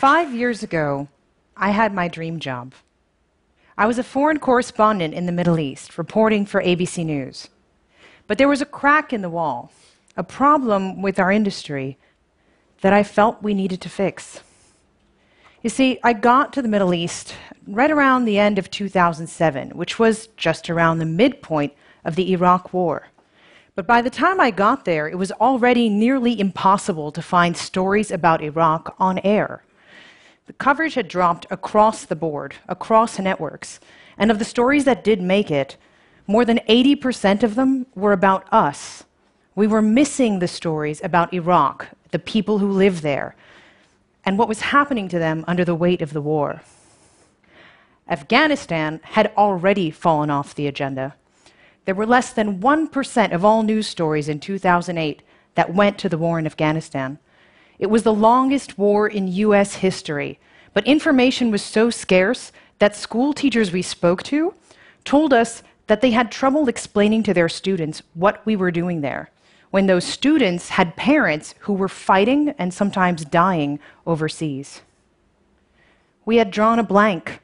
Five years ago, I had my dream job. I was a foreign correspondent in the Middle East, reporting for ABC News. But there was a crack in the wall, a problem with our industry that I felt we needed to fix. You see, I got to the Middle East right around the end of 2007, which was just around the midpoint of the Iraq War. But by the time I got there, it was already nearly impossible to find stories about Iraq on air. The coverage had dropped across the board, across networks, and of the stories that did make it, more than 80% of them were about us. We were missing the stories about Iraq, the people who live there, and what was happening to them under the weight of the war. Afghanistan had already fallen off the agenda. There were less than 1% of all news stories in 2008 that went to the war in Afghanistan. It was the longest war in US history, but information was so scarce that school teachers we spoke to told us that they had trouble explaining to their students what we were doing there when those students had parents who were fighting and sometimes dying overseas. We had drawn a blank,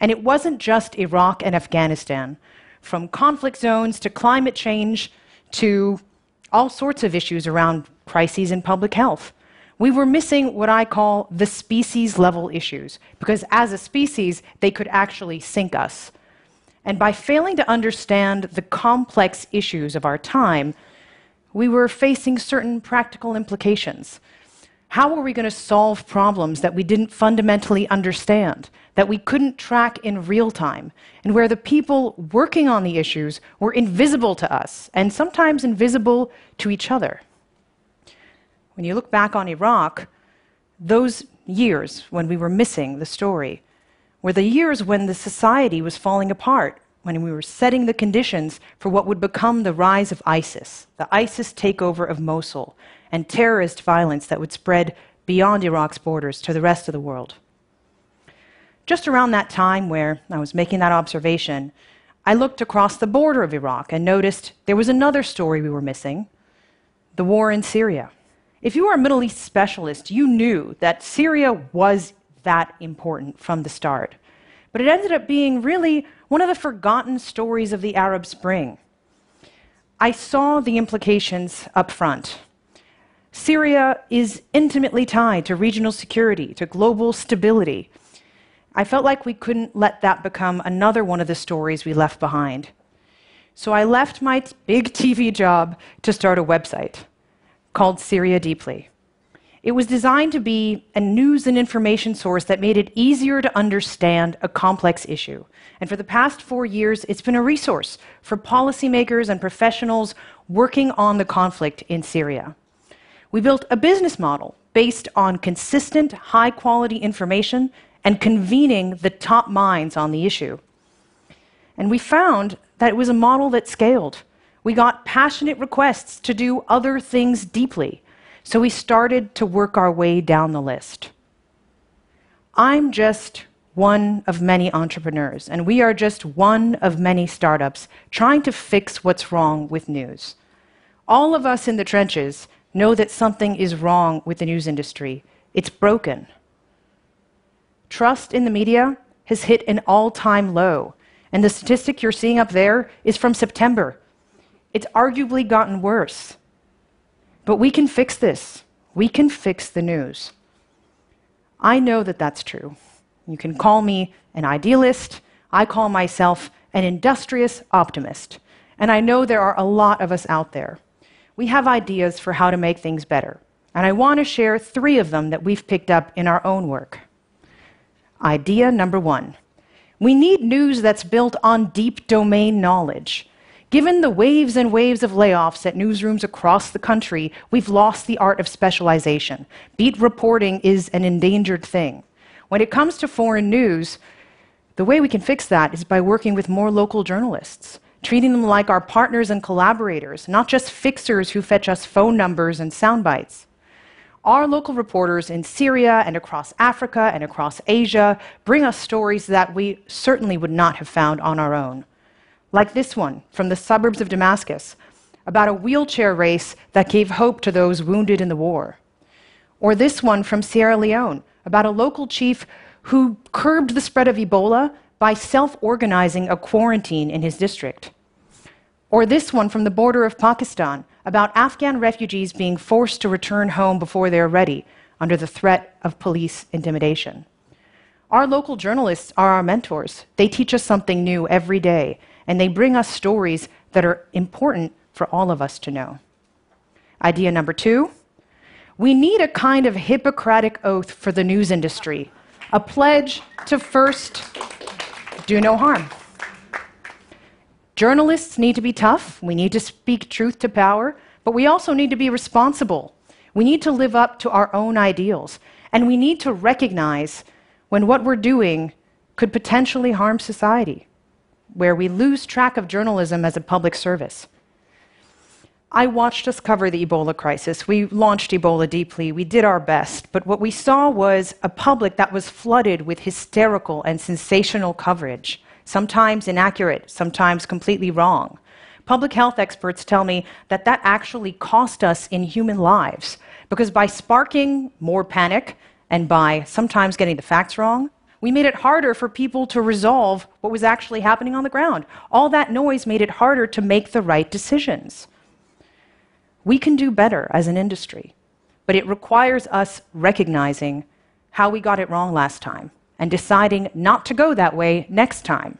and it wasn't just Iraq and Afghanistan. From conflict zones to climate change to all sorts of issues around crises in public health. We were missing what I call the species level issues, because as a species, they could actually sink us. And by failing to understand the complex issues of our time, we were facing certain practical implications. How were we going to solve problems that we didn't fundamentally understand, that we couldn't track in real time, and where the people working on the issues were invisible to us and sometimes invisible to each other? When you look back on Iraq, those years when we were missing the story were the years when the society was falling apart when we were setting the conditions for what would become the rise of ISIS, the ISIS takeover of Mosul, and terrorist violence that would spread beyond Iraq's borders to the rest of the world. Just around that time where I was making that observation, I looked across the border of Iraq and noticed there was another story we were missing the war in Syria. If you were a Middle East specialist, you knew that Syria was that important from the start. But it ended up being really one of the forgotten stories of the Arab Spring. I saw the implications up front. Syria is intimately tied to regional security, to global stability. I felt like we couldn't let that become another one of the stories we left behind. So I left my big TV job to start a website called Syria Deeply. It was designed to be a news and information source that made it easier to understand a complex issue. And for the past four years, it's been a resource for policymakers and professionals working on the conflict in Syria. We built a business model based on consistent, high quality information and convening the top minds on the issue. And we found that it was a model that scaled. We got passionate requests to do other things deeply so we started to work our way down the list. I'm just one of many entrepreneurs, and we are just one of many startups trying to fix what's wrong with news. All of us in the trenches know that something is wrong with the news industry. It's broken. Trust in the media has hit an all time low, and the statistic you're seeing up there is from September. It's arguably gotten worse. But we can fix this. We can fix the news. I know that that's true. You can call me an idealist. I call myself an industrious optimist. And I know there are a lot of us out there. We have ideas for how to make things better. And I want to share three of them that we've picked up in our own work. Idea number one we need news that's built on deep domain knowledge. Given the waves and waves of layoffs at newsrooms across the country, we've lost the art of specialization. Beat reporting is an endangered thing. When it comes to foreign news, the way we can fix that is by working with more local journalists, treating them like our partners and collaborators, not just fixers who fetch us phone numbers and sound bites. Our local reporters in Syria and across Africa and across Asia bring us stories that we certainly would not have found on our own like this one from the suburbs of Damascus about a wheelchair race that gave hope to those wounded in the war. Or this one from Sierra Leone about a local chief who curbed the spread of Ebola by self organizing a quarantine in his district. Or this one from the border of Pakistan about Afghan refugees being forced to return home before they're ready under the threat of police intimidation. Our local journalists are our mentors. They teach us something new every day, and they bring us stories that are important for all of us to know. Idea number two we need a kind of Hippocratic oath for the news industry, a pledge to first do no harm. Journalists need to be tough. We need to speak truth to power, but we also need to be responsible. We need to live up to our own ideals, and we need to recognize when what we're doing could potentially harm society, where we lose track of journalism as a public service. I watched us cover the Ebola crisis. We launched Ebola deeply. We did our best. But what we saw was a public that was flooded with hysterical and sensational coverage, sometimes inaccurate, sometimes completely wrong. Public health experts tell me that that actually cost us in human lives because by sparking more panic and by sometimes getting the facts wrong, we made it harder for people to resolve what was actually happening on the ground. All that noise made it harder to make the right decisions. We can do better as an industry, but it requires us recognizing how we got it wrong last time and deciding not to go that way next time.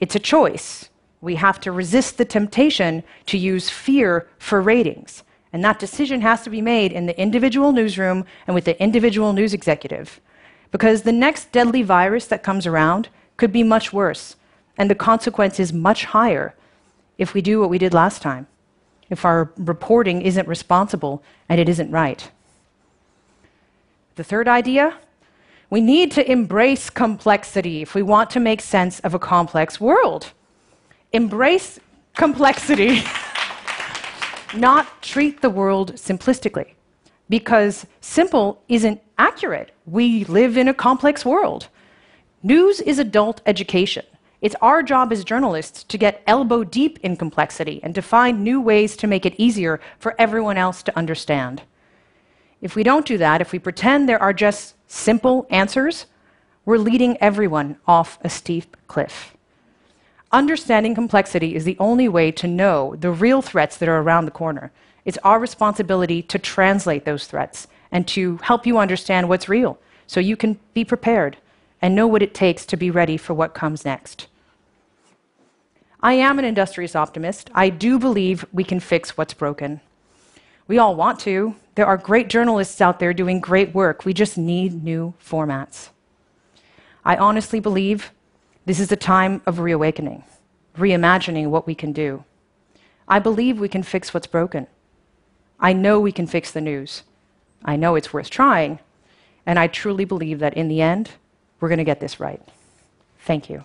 It's a choice. We have to resist the temptation to use fear for ratings. And that decision has to be made in the individual newsroom and with the individual news executive. Because the next deadly virus that comes around could be much worse, and the consequence is much higher if we do what we did last time if our reporting isn't responsible and it isn't right. The third idea we need to embrace complexity if we want to make sense of a complex world. Embrace complexity, not treat the world simplistically, because simple isn't accurate. We live in a complex world. News is adult education. It's our job as journalists to get elbow deep in complexity and to find new ways to make it easier for everyone else to understand. If we don't do that, if we pretend there are just simple answers, we're leading everyone off a steep cliff. Understanding complexity is the only way to know the real threats that are around the corner. It's our responsibility to translate those threats and to help you understand what's real so you can be prepared and know what it takes to be ready for what comes next. I am an industrious optimist. I do believe we can fix what's broken. We all want to. There are great journalists out there doing great work. We just need new formats. I honestly believe this is a time of reawakening, reimagining what we can do. I believe we can fix what's broken. I know we can fix the news. I know it's worth trying. And I truly believe that in the end, we're going to get this right. Thank you.